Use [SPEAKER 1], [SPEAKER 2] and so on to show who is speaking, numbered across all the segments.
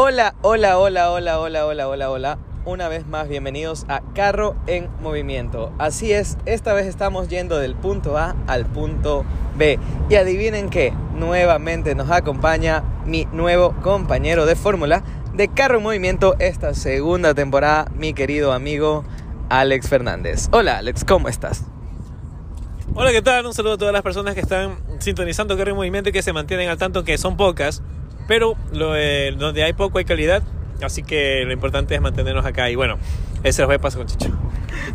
[SPEAKER 1] Hola, hola, hola, hola, hola, hola, hola, hola. Una vez más, bienvenidos a Carro en Movimiento. Así es, esta vez estamos yendo del punto A al punto B. Y adivinen qué, nuevamente nos acompaña mi nuevo compañero de fórmula de Carro en Movimiento esta segunda temporada, mi querido amigo Alex Fernández. Hola Alex, ¿cómo estás?
[SPEAKER 2] Hola, ¿qué tal? Un saludo a todas las personas que están sintonizando Carro en Movimiento y que se mantienen al tanto, que son pocas, pero lo, eh, donde hay poco hay calidad, así que lo importante es mantenernos acá. Y bueno, ese fue el paso con Chicho.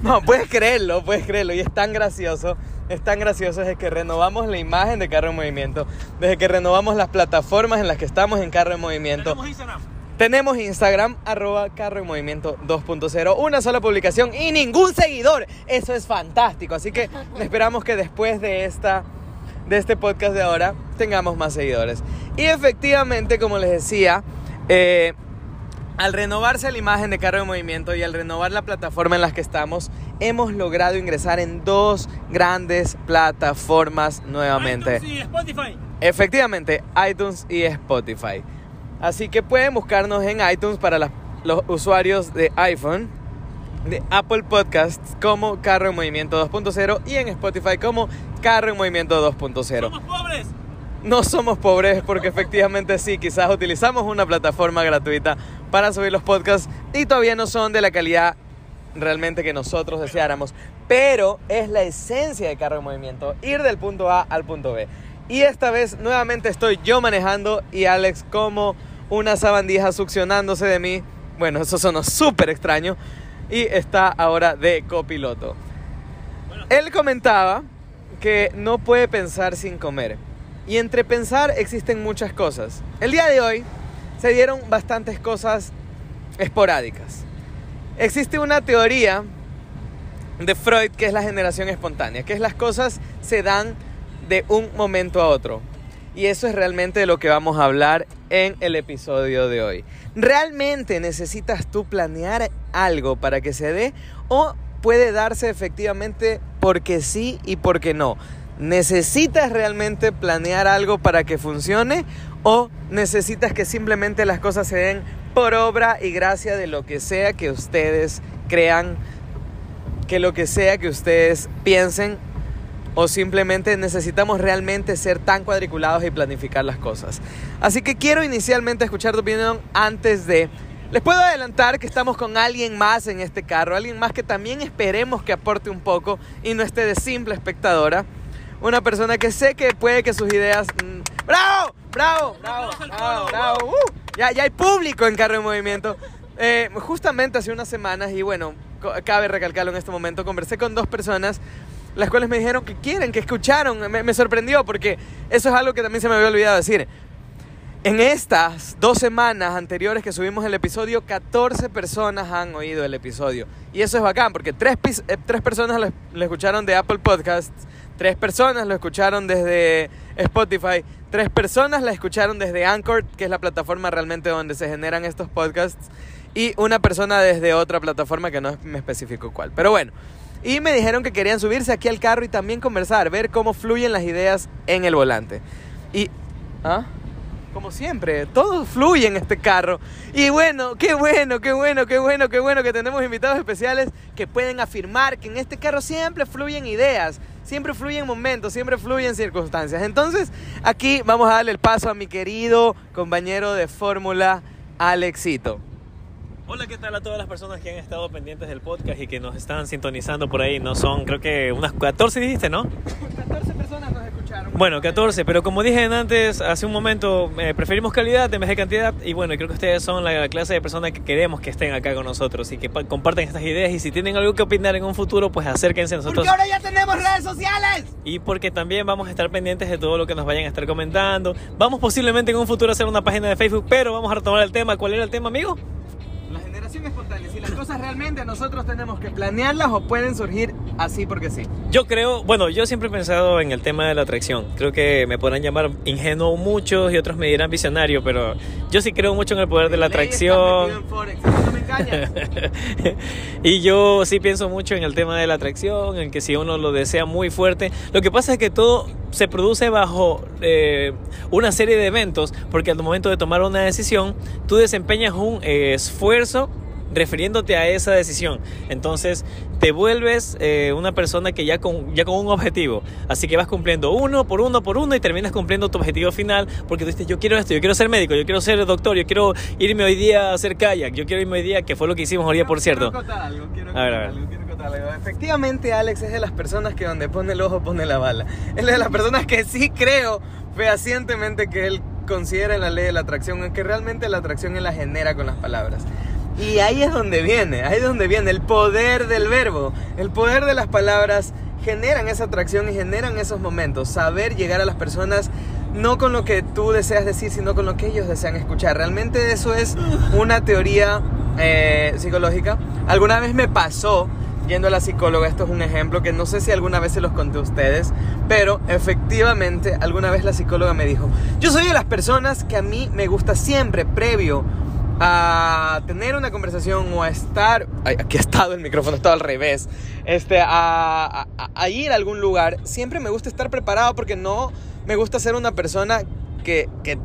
[SPEAKER 1] No, puedes creerlo, puedes creerlo. Y es tan gracioso, es tan gracioso desde que renovamos la imagen de Carro en Movimiento, desde que renovamos las plataformas en las que estamos en Carro en Movimiento.
[SPEAKER 2] Tenemos Instagram.
[SPEAKER 1] Tenemos Instagram, arroba Carro en Movimiento 2.0, una sola publicación y ningún seguidor. Eso es fantástico. Así que esperamos que después de, esta, de este podcast de ahora tengamos más seguidores. Y efectivamente, como les decía, eh, al renovarse la imagen de Carro en Movimiento y al renovar la plataforma en la que estamos, hemos logrado ingresar en dos grandes plataformas nuevamente.
[SPEAKER 2] iTunes y Spotify.
[SPEAKER 1] Efectivamente, iTunes y Spotify. Así que pueden buscarnos en iTunes para las- los usuarios de iPhone, de Apple Podcasts como Carro en Movimiento 2.0 y en Spotify como Carro en Movimiento 2.0.
[SPEAKER 2] Somos pobres.
[SPEAKER 1] No somos pobres porque efectivamente sí, quizás utilizamos una plataforma gratuita para subir los podcasts y todavía no son de la calidad realmente que nosotros deseáramos, pero es la esencia de Carro en Movimiento, ir del punto A al punto B. Y esta vez nuevamente estoy yo manejando y Alex como una sabandija succionándose de mí. Bueno, eso sonó súper extraño. Y está ahora de copiloto. Él comentaba que no puede pensar sin comer. Y entre pensar existen muchas cosas. El día de hoy se dieron bastantes cosas esporádicas. Existe una teoría de Freud que es la generación espontánea, que es las cosas se dan de un momento a otro. Y eso es realmente de lo que vamos a hablar en el episodio de hoy. ¿Realmente necesitas tú planear algo para que se dé o puede darse efectivamente porque sí y porque no? ¿Necesitas realmente planear algo para que funcione o necesitas que simplemente las cosas se den por obra y gracia de lo que sea que ustedes crean, que lo que sea que ustedes piensen o simplemente necesitamos realmente ser tan cuadriculados y planificar las cosas. Así que quiero inicialmente escuchar tu opinión antes de... Les puedo adelantar que estamos con alguien más en este carro, alguien más que también esperemos que aporte un poco y no esté de simple espectadora. Una persona que sé que puede que sus ideas... mm, ¡Bravo! ¡Bravo! ¡Bravo! ¡Bravo! ¡Bravo! ¡Uh! ya, ya hay público en Carro en Movimiento. Eh, justamente hace unas semanas, y bueno, cabe recalcarlo en este momento, conversé con dos personas las cuales me dijeron que quieren, que escucharon. Me, me sorprendió porque eso es algo que también se me había olvidado decir. En estas dos semanas anteriores que subimos el episodio, 14 personas han oído el episodio. Y eso es bacán porque tres, eh, tres personas lo, lo escucharon de Apple Podcasts, tres personas lo escucharon desde Spotify, tres personas la escucharon desde Anchor, que es la plataforma realmente donde se generan estos podcasts, y una persona desde otra plataforma que no me especificó cuál. Pero bueno, y me dijeron que querían subirse aquí al carro y también conversar, ver cómo fluyen las ideas en el volante. Y... ¿Ah? Como siempre, todo fluye en este carro. Y bueno, qué bueno, qué bueno, qué bueno, qué bueno que tenemos invitados especiales que pueden afirmar que en este carro siempre fluyen ideas, siempre fluyen momentos, siempre fluyen circunstancias. Entonces, aquí vamos a darle el paso a mi querido compañero de fórmula, Alexito.
[SPEAKER 2] Hola, ¿qué tal a todas las personas que han estado pendientes del podcast y que nos están sintonizando por ahí? No son, creo que unas 14 dijiste, ¿no?
[SPEAKER 1] 14 personas nos escucharon.
[SPEAKER 2] Bueno, 14, pero como dije antes, hace un momento, eh, preferimos calidad en vez de cantidad y bueno, creo que ustedes son la clase de personas que queremos que estén acá con nosotros y que pa- compartan estas ideas y si tienen algo que opinar en un futuro, pues acérquense a nosotros.
[SPEAKER 1] Porque ahora ya tenemos redes sociales.
[SPEAKER 2] Y porque también vamos a estar pendientes de todo lo que nos vayan a estar comentando. Vamos posiblemente en un futuro a hacer una página de Facebook, pero vamos a retomar el tema. ¿Cuál era el tema, amigo?
[SPEAKER 1] Las cosas realmente nosotros tenemos que planearlas o pueden surgir así porque sí.
[SPEAKER 2] Yo creo, bueno, yo siempre he pensado en el tema de la atracción. Creo que me podrán llamar ingenuo muchos y otros me dirán visionario, pero yo sí creo mucho en el poder de la atracción. y yo sí pienso mucho en el tema de la atracción, en que si uno lo desea muy fuerte, lo que pasa es que todo se produce bajo eh, una serie de eventos, porque al momento de tomar una decisión, tú desempeñas un eh, esfuerzo refiriéndote a esa decisión. Entonces te vuelves eh, una persona que ya con, ya con un objetivo. Así que vas cumpliendo uno por uno por uno y terminas cumpliendo tu objetivo final porque tú dices, yo quiero esto, yo quiero ser médico, yo quiero ser doctor, yo quiero irme hoy día a hacer kayak, yo quiero irme hoy día, que fue lo que hicimos hoy día, por cierto.
[SPEAKER 1] Quiero contar algo, quiero contar algo, quiero contar algo. Efectivamente, Alex es de las personas que donde pone el ojo pone la bala. Es de las personas que sí creo fehacientemente que él considera la ley de la atracción, que realmente la atracción él la genera con las palabras. Y ahí es donde viene, ahí es donde viene el poder del verbo, el poder de las palabras generan esa atracción y generan esos momentos, saber llegar a las personas no con lo que tú deseas decir, sino con lo que ellos desean escuchar. Realmente eso es una teoría eh, psicológica. Alguna vez me pasó yendo a la psicóloga, esto es un ejemplo que no sé si alguna vez se los conté a ustedes, pero efectivamente alguna vez la psicóloga me dijo, yo soy de las personas que a mí me gusta siempre, previo a tener una conversación o a estar, aquí ha estado el micrófono, está al revés, este, a, ir a algún lugar, siempre me gusta estar preparado porque no me gusta ser una persona que, que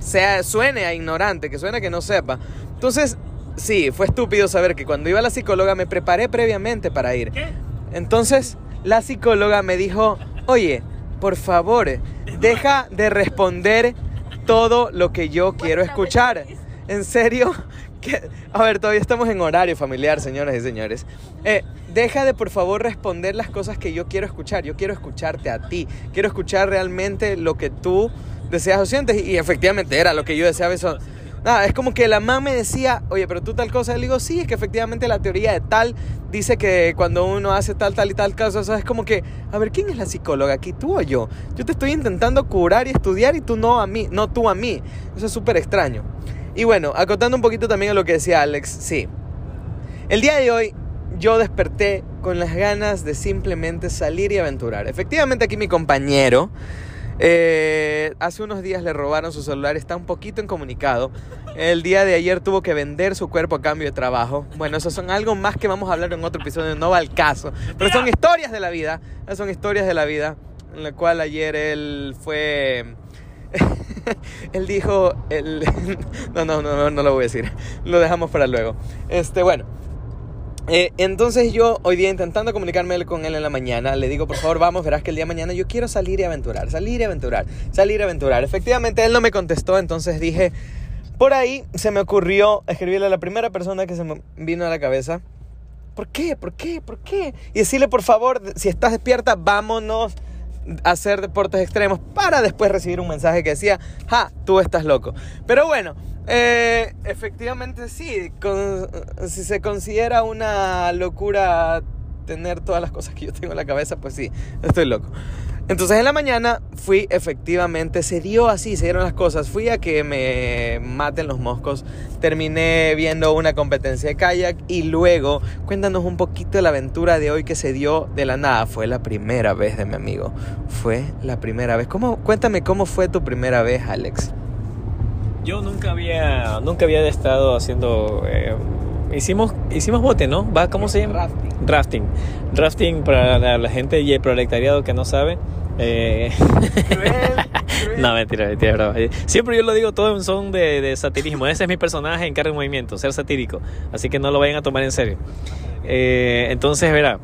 [SPEAKER 1] sea, suene a ignorante, que suene a que no sepa. Entonces, sí, fue estúpido saber que cuando iba a la psicóloga me preparé previamente para ir. Entonces, la psicóloga me dijo, oye, por favor, deja de responder todo lo que yo quiero escuchar. ¿En serio? A ver, todavía estamos en horario familiar, señoras y señores. Eh, deja de por favor responder las cosas que yo quiero escuchar. Yo quiero escucharte a ti. Quiero escuchar realmente lo que tú deseas o sientes. Y efectivamente era lo que yo deseaba. Eso. Nada, es como que la mamá me decía, oye, pero tú tal cosa. Le digo, sí, es que efectivamente la teoría de tal dice que cuando uno hace tal, tal y tal caso, eso es como que, a ver, ¿quién es la psicóloga aquí? ¿Tú o yo? Yo te estoy intentando curar y estudiar y tú no a mí, no tú a mí. Eso es súper extraño. Y bueno, acotando un poquito también a lo que decía Alex, sí. El día de hoy yo desperté con las ganas de simplemente salir y aventurar. Efectivamente aquí mi compañero, eh, hace unos días le robaron su celular, está un poquito incomunicado. El día de ayer tuvo que vender su cuerpo a cambio de trabajo. Bueno, eso son algo más que vamos a hablar en otro episodio, no va al caso. Pero son historias de la vida, son historias de la vida, en la cual ayer él fue él dijo, el... no, no, no, no lo voy a decir, lo dejamos para luego. Este, bueno, eh, entonces yo hoy día intentando comunicarme con él en la mañana, le digo, por favor, vamos, verás que el día de mañana yo quiero salir y aventurar, salir y aventurar, salir y aventurar. Efectivamente, él no me contestó, entonces dije, por ahí se me ocurrió escribirle a la primera persona que se me vino a la cabeza. ¿Por qué? ¿Por qué? ¿Por qué? Y decirle, por favor, si estás despierta, vámonos hacer deportes extremos para después recibir un mensaje que decía, ja, tú estás loco. Pero bueno, eh, efectivamente sí, si se considera una locura tener todas las cosas que yo tengo en la cabeza, pues sí, estoy loco. Entonces en la mañana fui, efectivamente, se dio así, se dieron las cosas. Fui a que me maten los moscos. Terminé viendo una competencia de kayak y luego cuéntanos un poquito de la aventura de hoy que se dio de la nada. Fue la primera vez de mi amigo. Fue la primera vez. ¿Cómo, cuéntame cómo fue tu primera vez, Alex.
[SPEAKER 2] Yo nunca había, nunca había estado haciendo... Eh, hicimos, hicimos bote, ¿no? ¿Va? ¿Cómo se llama?
[SPEAKER 1] Rafting.
[SPEAKER 2] Rafting. Rafting para la, la gente y el proletariado que no sabe eh... no, mentira, mentira, Siempre yo lo digo todo en son de, de, satirismo. Ese es mi personaje en cargo de movimiento, ser satírico. Así que no lo vayan a tomar en serio. Eh, entonces, verá.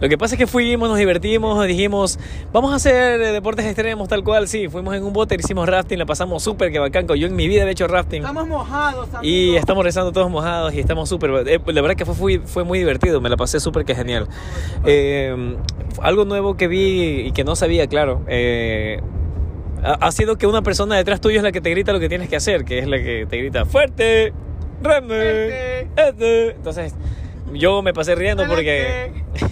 [SPEAKER 2] Lo que pasa es que fuimos, nos divertimos, dijimos, vamos a hacer deportes extremos tal cual, sí, fuimos en un bote, hicimos rafting, la pasamos súper que bacán, yo en mi vida he hecho rafting.
[SPEAKER 1] Estamos mojados
[SPEAKER 2] amigos. Y estamos rezando todos mojados y estamos súper, eh, la verdad que fue, fue muy divertido, me la pasé súper que genial. Eh, algo nuevo que vi y que no sabía, claro, eh, ha, sido que una persona detrás tuyo es la que te grita lo que tienes que hacer, que es la que te grita fuerte, reme, entonces yo me pasé riendo porque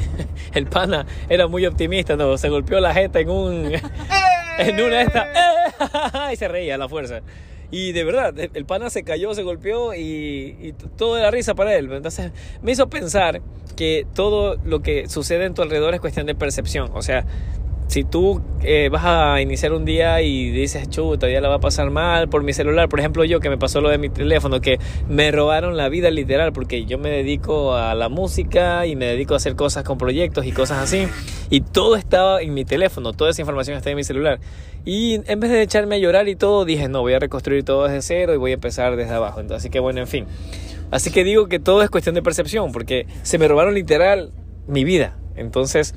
[SPEAKER 2] el pana era muy optimista, ¿no? Se golpeó la jeta en un... en una esta... y se reía a la fuerza. Y de verdad, el pana se cayó, se golpeó y, y todo era risa para él. Entonces me hizo pensar que todo lo que sucede en tu alrededor es cuestión de percepción. O sea, si tú eh, vas a iniciar un día y dices, chuta, ya la va a pasar mal por mi celular, por ejemplo yo que me pasó lo de mi teléfono, que me robaron la vida literal, porque yo me dedico a la música y me dedico a hacer cosas con proyectos y cosas así, y todo estaba en mi teléfono, toda esa información está en mi celular. Y en vez de echarme a llorar y todo, dije, no, voy a reconstruir todo desde cero y voy a empezar desde abajo. Entonces, así que bueno, en fin. Así que digo que todo es cuestión de percepción, porque se me robaron literal mi vida. Entonces,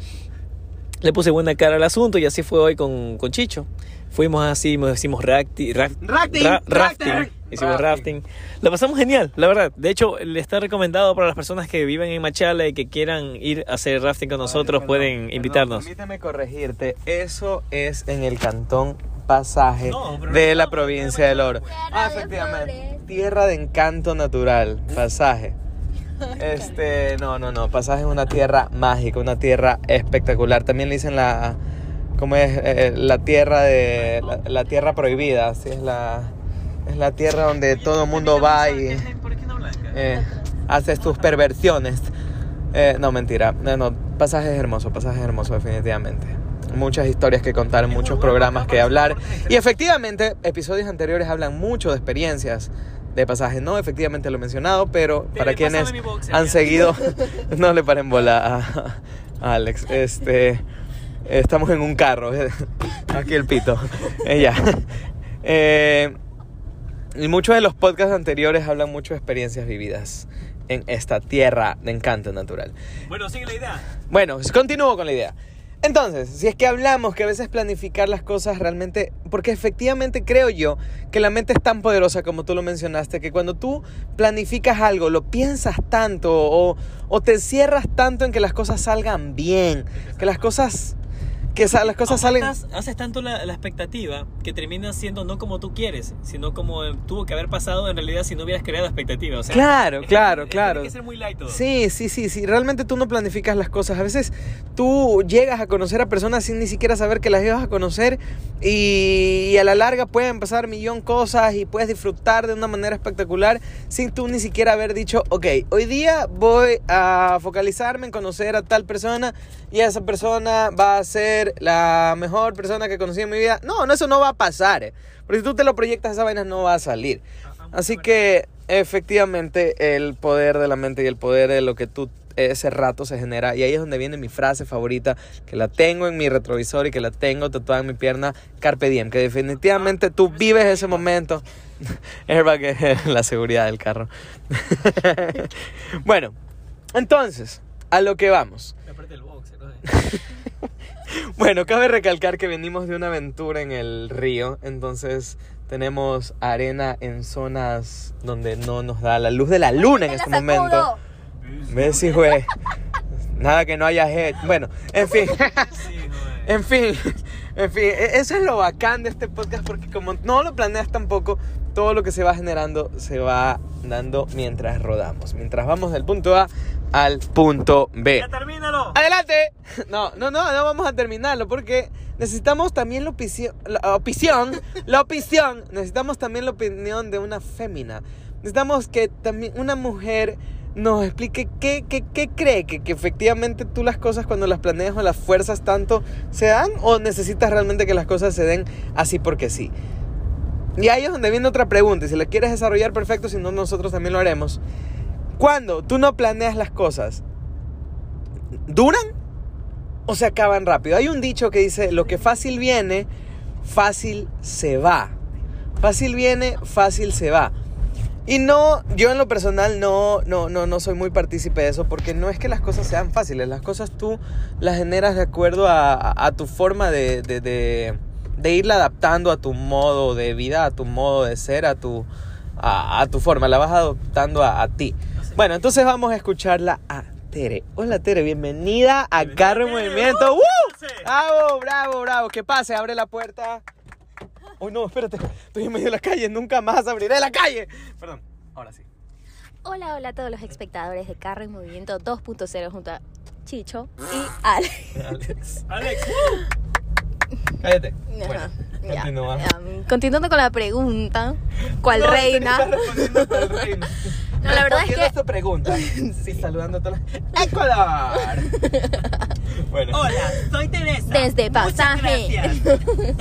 [SPEAKER 2] le puse buena cara al asunto y así fue hoy con, con Chicho. Fuimos así, hicimos rafting,
[SPEAKER 1] Rafting,
[SPEAKER 2] rafting,
[SPEAKER 1] rafting.
[SPEAKER 2] hicimos rafting. La pasamos genial, la verdad. De hecho, le está recomendado para las personas que viven en Machala y que quieran ir a hacer rafting con nosotros,
[SPEAKER 1] Perdón,
[SPEAKER 2] pueden
[SPEAKER 1] perdón,
[SPEAKER 2] invitarnos.
[SPEAKER 1] Permíteme corregirte, eso es en el cantón Pasaje
[SPEAKER 2] No,
[SPEAKER 1] de
[SPEAKER 2] no,
[SPEAKER 1] la
[SPEAKER 2] no,
[SPEAKER 1] provincia del Oro. Ah, efectivamente. Tierra de encanto natural, Pasaje. Este, no, no, no, Pasaje es una tierra mágica, una tierra espectacular. También le dicen la, ¿cómo es? Eh, la tierra de, la, la tierra prohibida, sí, es la, es la tierra donde todo el mundo va y eh, hace sus perversiones. Eh, no, mentira. No, no, pasaje es hermoso, pasaje es hermoso, definitivamente. Muchas historias que contar, muchos programas que hablar. Y efectivamente, episodios anteriores hablan mucho de experiencias de pasaje. No, efectivamente lo he mencionado, pero para quienes han seguido, no le paren bola a, a Alex. Este, estamos en un carro. Aquí el pito. Ella. Eh, y muchos de los podcasts anteriores hablan mucho de experiencias vividas en esta tierra de encanto natural.
[SPEAKER 2] Bueno, sigue la idea.
[SPEAKER 1] Bueno, continúo con la idea. Entonces, si es que hablamos que a veces planificar las cosas realmente, porque efectivamente creo yo que la mente es tan poderosa como tú lo mencionaste, que cuando tú planificas algo, lo piensas tanto o, te cierras tanto en que las cosas salgan bien, que las cosas, que sa- las cosas salen...
[SPEAKER 2] Haces tanto la, la expectativa que termina siendo no como tú quieres, sino como eh, tuvo que haber pasado en realidad si no hubieras creado expectativa. O sea,
[SPEAKER 1] Claro,
[SPEAKER 2] es-
[SPEAKER 1] claro,
[SPEAKER 2] es-
[SPEAKER 1] claro.
[SPEAKER 2] Tiene que ser muy light todo.
[SPEAKER 1] Sí, sí, sí, sí. Realmente tú no planificas las cosas. A veces tú llegas a conocer a personas sin ni siquiera saber que las ibas a conocer y, y a la larga pueden pasar millón cosas y puedes disfrutar de una manera espectacular sin tú ni siquiera haber dicho, ok, hoy día voy a focalizarme en conocer a tal persona y esa persona va a ser la mejor persona que conocí en mi vida. No, no, eso no va a pasar. eh. Porque si tú te lo proyectas, esa vaina no va a salir. Así que efectivamente el poder de la mente y el poder de lo que tú ese rato se genera y ahí es donde viene mi frase favorita que la tengo en mi retrovisor y que la tengo tatuada en mi pierna carpe diem que definitivamente tú vives ese momento airbag es la seguridad del carro bueno entonces a lo que vamos
[SPEAKER 2] Aparte del boxer, ¿no?
[SPEAKER 1] bueno, cabe recalcar que venimos de una aventura en el río, entonces tenemos arena en zonas donde no nos da la luz de la luna en
[SPEAKER 3] ¡Me la
[SPEAKER 1] este momento. ¿Ves, si güey? Nada que no haya hecho. Bueno, en fin. en fin, en fin, e- eso es lo bacán de este podcast porque como no lo planeas tampoco, todo lo que se va generando se va dando mientras rodamos, mientras vamos del punto A al punto B.
[SPEAKER 2] ¡Ya termínalo!
[SPEAKER 1] ¡Adelante! No, no, no, no vamos a terminarlo porque necesitamos también la opinión, la opinión, la opinión, necesitamos también la opinión de una fémina. Necesitamos que también una mujer nos explique qué, qué, qué cree, que, que efectivamente tú las cosas cuando las planeas o las fuerzas tanto se dan o necesitas realmente que las cosas se den así porque sí. Y ahí es donde viene otra pregunta, y si la quieres desarrollar perfecto, si no nosotros también lo haremos. Cuando tú no planeas las cosas, ¿duran o se acaban rápido? Hay un dicho que dice, lo que fácil viene, fácil se va. Fácil viene, fácil se va. Y no, yo en lo personal no, no, no, no soy muy partícipe de eso porque no es que las cosas sean fáciles, las cosas tú las generas de acuerdo a, a- a tu forma de, de, de, de irla adaptando a tu modo de vida, a tu modo de ser, a tu, a, a tu forma, la vas adoptando a, a ti. Bueno, entonces vamos a escucharla a Tere. Hola Tere, bienvenida a Carro en. Movimiento.
[SPEAKER 2] ¡Uh!
[SPEAKER 1] ¡Bravo, bravo, bravo! Que pase, abre la puerta. Uy, no, espérate. Estoy en medio de la calle. Nunca más abriré la calle. Perdón. Ahora sí.
[SPEAKER 3] Hola, hola a todos los espectadores de Carro en Movimiento 2.0 junto a Chicho y Ale.
[SPEAKER 1] Alex.
[SPEAKER 2] Alex,
[SPEAKER 1] Cállate.
[SPEAKER 3] Ajá,
[SPEAKER 1] Bueno,
[SPEAKER 3] ya.
[SPEAKER 1] continúa.
[SPEAKER 3] Um, continuando con la pregunta, ¿cuál
[SPEAKER 1] No,
[SPEAKER 3] reina?
[SPEAKER 1] cuál.
[SPEAKER 3] No, la verdad es
[SPEAKER 1] Respondiendo
[SPEAKER 3] que-
[SPEAKER 1] esta pregunta. Sí, saludando a todas las... ¡Ecuador! Bueno.
[SPEAKER 4] Hola, soy Teresa.
[SPEAKER 3] Desde
[SPEAKER 4] Muchas
[SPEAKER 3] pasaje.
[SPEAKER 4] gracias.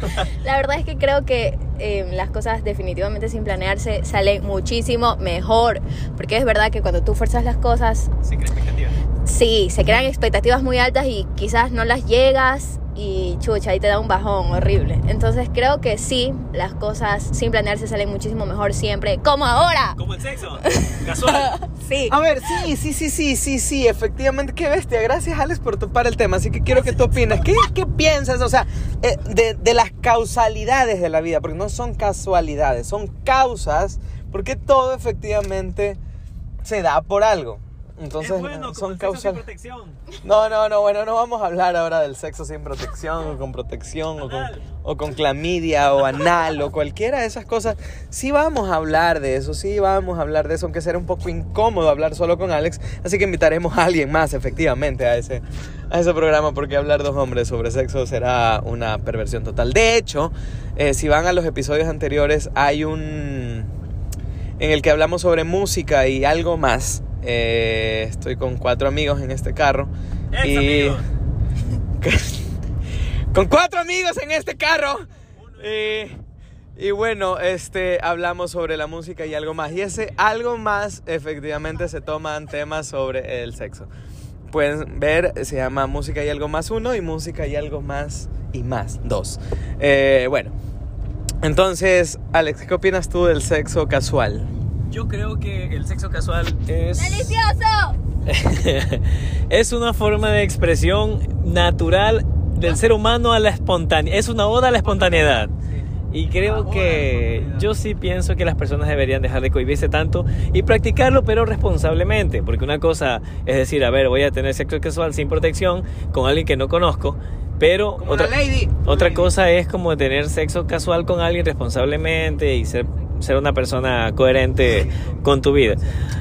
[SPEAKER 3] La verdad es que creo que eh, las cosas definitivamente sin planearse salen muchísimo mejor. Porque es verdad que cuando tú fuerzas las cosas,
[SPEAKER 2] Sí, crea expectativas.
[SPEAKER 3] Sí, se crean expectativas muy altas y quizás no las llegas y chucha, ahí te da un bajón horrible. Entonces creo que sí, las cosas sin planearse salen muchísimo mejor siempre, como ahora.
[SPEAKER 2] Como el sexo. Casual.
[SPEAKER 3] Sí.
[SPEAKER 1] A ver, sí, sí, sí, sí, sí, sí, efectivamente, qué bestia. Gracias, Alex, por topar el tema. Así que quiero que tú opines. ¿Qué, qué piensas, o sea, eh, de, de las causalidades de la vida? Porque no son casualidades, son causas, porque todo efectivamente se da por algo. Entonces,
[SPEAKER 2] es bueno,
[SPEAKER 1] son causales.
[SPEAKER 2] protección.
[SPEAKER 1] No, no, no, bueno, no vamos a hablar ahora del sexo sin protección o con protección o con, o con clamidia o anal o cualquiera de esas cosas. Sí vamos a hablar de eso, sí vamos a hablar de eso, aunque será un poco incómodo hablar solo con Alex. Así que invitaremos a alguien más, efectivamente, a ese, a ese programa, porque hablar dos hombres sobre sexo será una perversión total. De hecho, eh, si van a los episodios anteriores, hay un en el que hablamos sobre música y algo más. Eh, estoy con cuatro amigos en este carro.
[SPEAKER 2] Ex
[SPEAKER 1] y
[SPEAKER 2] amigos.
[SPEAKER 1] con cuatro amigos en este carro. Y, y bueno, este hablamos sobre la música y algo más. Y ese algo más efectivamente se toman temas sobre el sexo. Pueden ver, se llama Música y algo más uno y Música y algo más y más dos. Eh, bueno, entonces, Alex, ¿qué opinas tú del sexo casual?
[SPEAKER 2] Yo creo que el sexo casual es.
[SPEAKER 3] ¡Delicioso!
[SPEAKER 2] es una forma de expresión natural del ser humano a la espontaneidad. Es una oda a la espontaneidad. Y creo que yo sí pienso que las personas deberían dejar de cohibirse tanto y practicarlo, pero responsablemente. Porque una cosa es decir, a ver, voy a tener sexo casual sin protección con alguien que no conozco, pero
[SPEAKER 1] Como
[SPEAKER 2] otra,
[SPEAKER 1] la lady.
[SPEAKER 2] otra
[SPEAKER 1] Lady.
[SPEAKER 2] cosa es como tener sexo casual con alguien responsablemente y ser, ser una persona coherente con tu vida.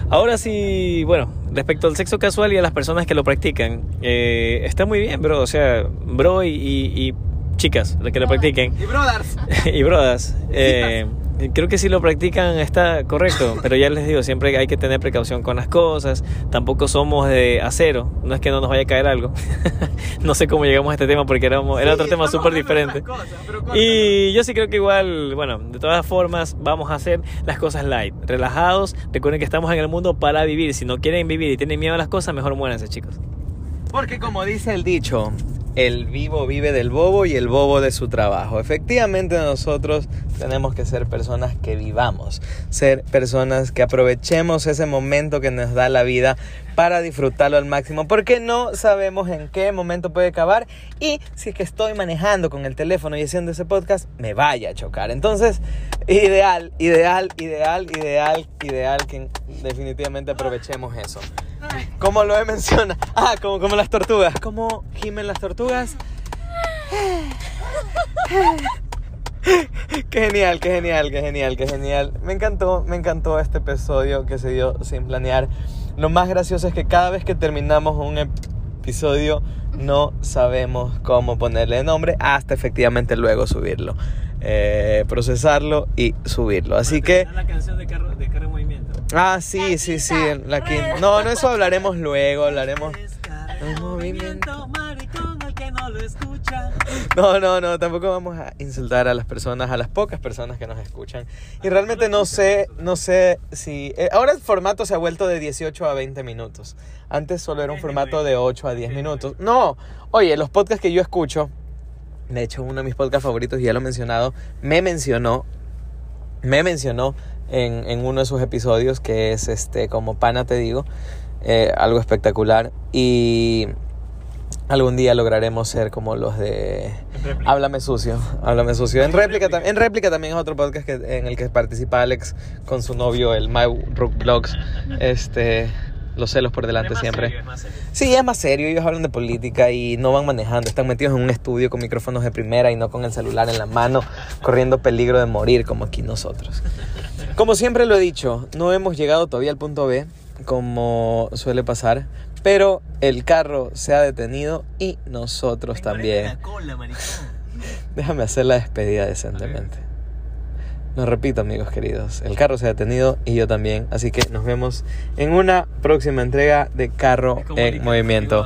[SPEAKER 2] Ahora sí, bueno, respecto al sexo casual y a las personas que lo practican, eh, está muy bien, bro. O sea, bro y, y- y chicas que lo practiquen
[SPEAKER 1] Y brothers.
[SPEAKER 2] y brodas. eh, creo que si lo practican está correcto, pero ya les digo, siempre hay que tener precaución con las cosas. Tampoco somos de acero, no es que no nos vaya a caer algo. no sé cómo llegamos a este tema porque era, era otro tema súper diferente. Y yo sí creo que igual, bueno, de todas formas vamos a hacer las cosas light, relajados. Recuerden que estamos en el mundo para vivir. Si no quieren vivir y tienen miedo a las cosas, mejor muéranse, chicos.
[SPEAKER 1] Porque como dice el dicho, el vivo vive del bobo y el bobo de su trabajo. Efectivamente nosotros tenemos que ser personas que vivamos, ser personas que aprovechemos ese momento que nos da la vida para disfrutarlo al máximo, porque no sabemos en qué momento puede acabar y si es que estoy manejando con el teléfono y haciendo ese podcast, me vaya a chocar. Entonces, ideal, ideal, ideal, ideal, ideal que definitivamente aprovechemos eso. Como lo he mencionado. Ah, como, como las tortugas. ¿Cómo gimen las tortugas? Qué genial, qué genial, qué genial, qué genial. Me encantó, me encantó este episodio que se dio sin planear. Lo más gracioso es que cada vez que terminamos un episodio no sabemos cómo ponerle nombre hasta efectivamente luego subirlo. Eh, procesarlo y subirlo. Así que...
[SPEAKER 2] La canción de carro, de carro.
[SPEAKER 1] Ah, sí, sí, sí. La quin- No, no, eso hablaremos luego, hablaremos... El movimiento.
[SPEAKER 2] maricón, el que no lo escucha.
[SPEAKER 1] No, no, no, tampoco vamos a insultar a las personas, a las pocas personas que nos escuchan. Y realmente no sé, no sé si... eh, ahora el formato se ha vuelto de 18 a 20 minutos. Antes solo era un formato de 8 a 10 minutos. No, oye, los podcasts que yo escucho, de hecho uno de mis podcasts favoritos, y ya lo he mencionado, me mencionó, me mencionó en, en uno de sus episodios, que es este, como pana te digo, eh, algo espectacular. Y algún día lograremos ser como los de... Háblame sucio, háblame sucio. En réplica, tam- en réplica también es otro podcast que, en el que participa Alex con su novio, el My Rook Vlogs. Este, los celos por delante siempre. Sí, es más serio. Ellos hablan de política y no van manejando. Están metidos en un estudio con micrófonos de primera y no con el celular en la mano, corriendo peligro de morir como aquí nosotros. Como siempre lo he dicho, no hemos llegado todavía al punto B, como suele pasar, pero el carro se ha detenido y nosotros también. Déjame hacer la despedida decentemente. Lo repito, amigos queridos. El carro se ha detenido y yo también. Así que nos vemos en una próxima entrega de Carro en Movimiento.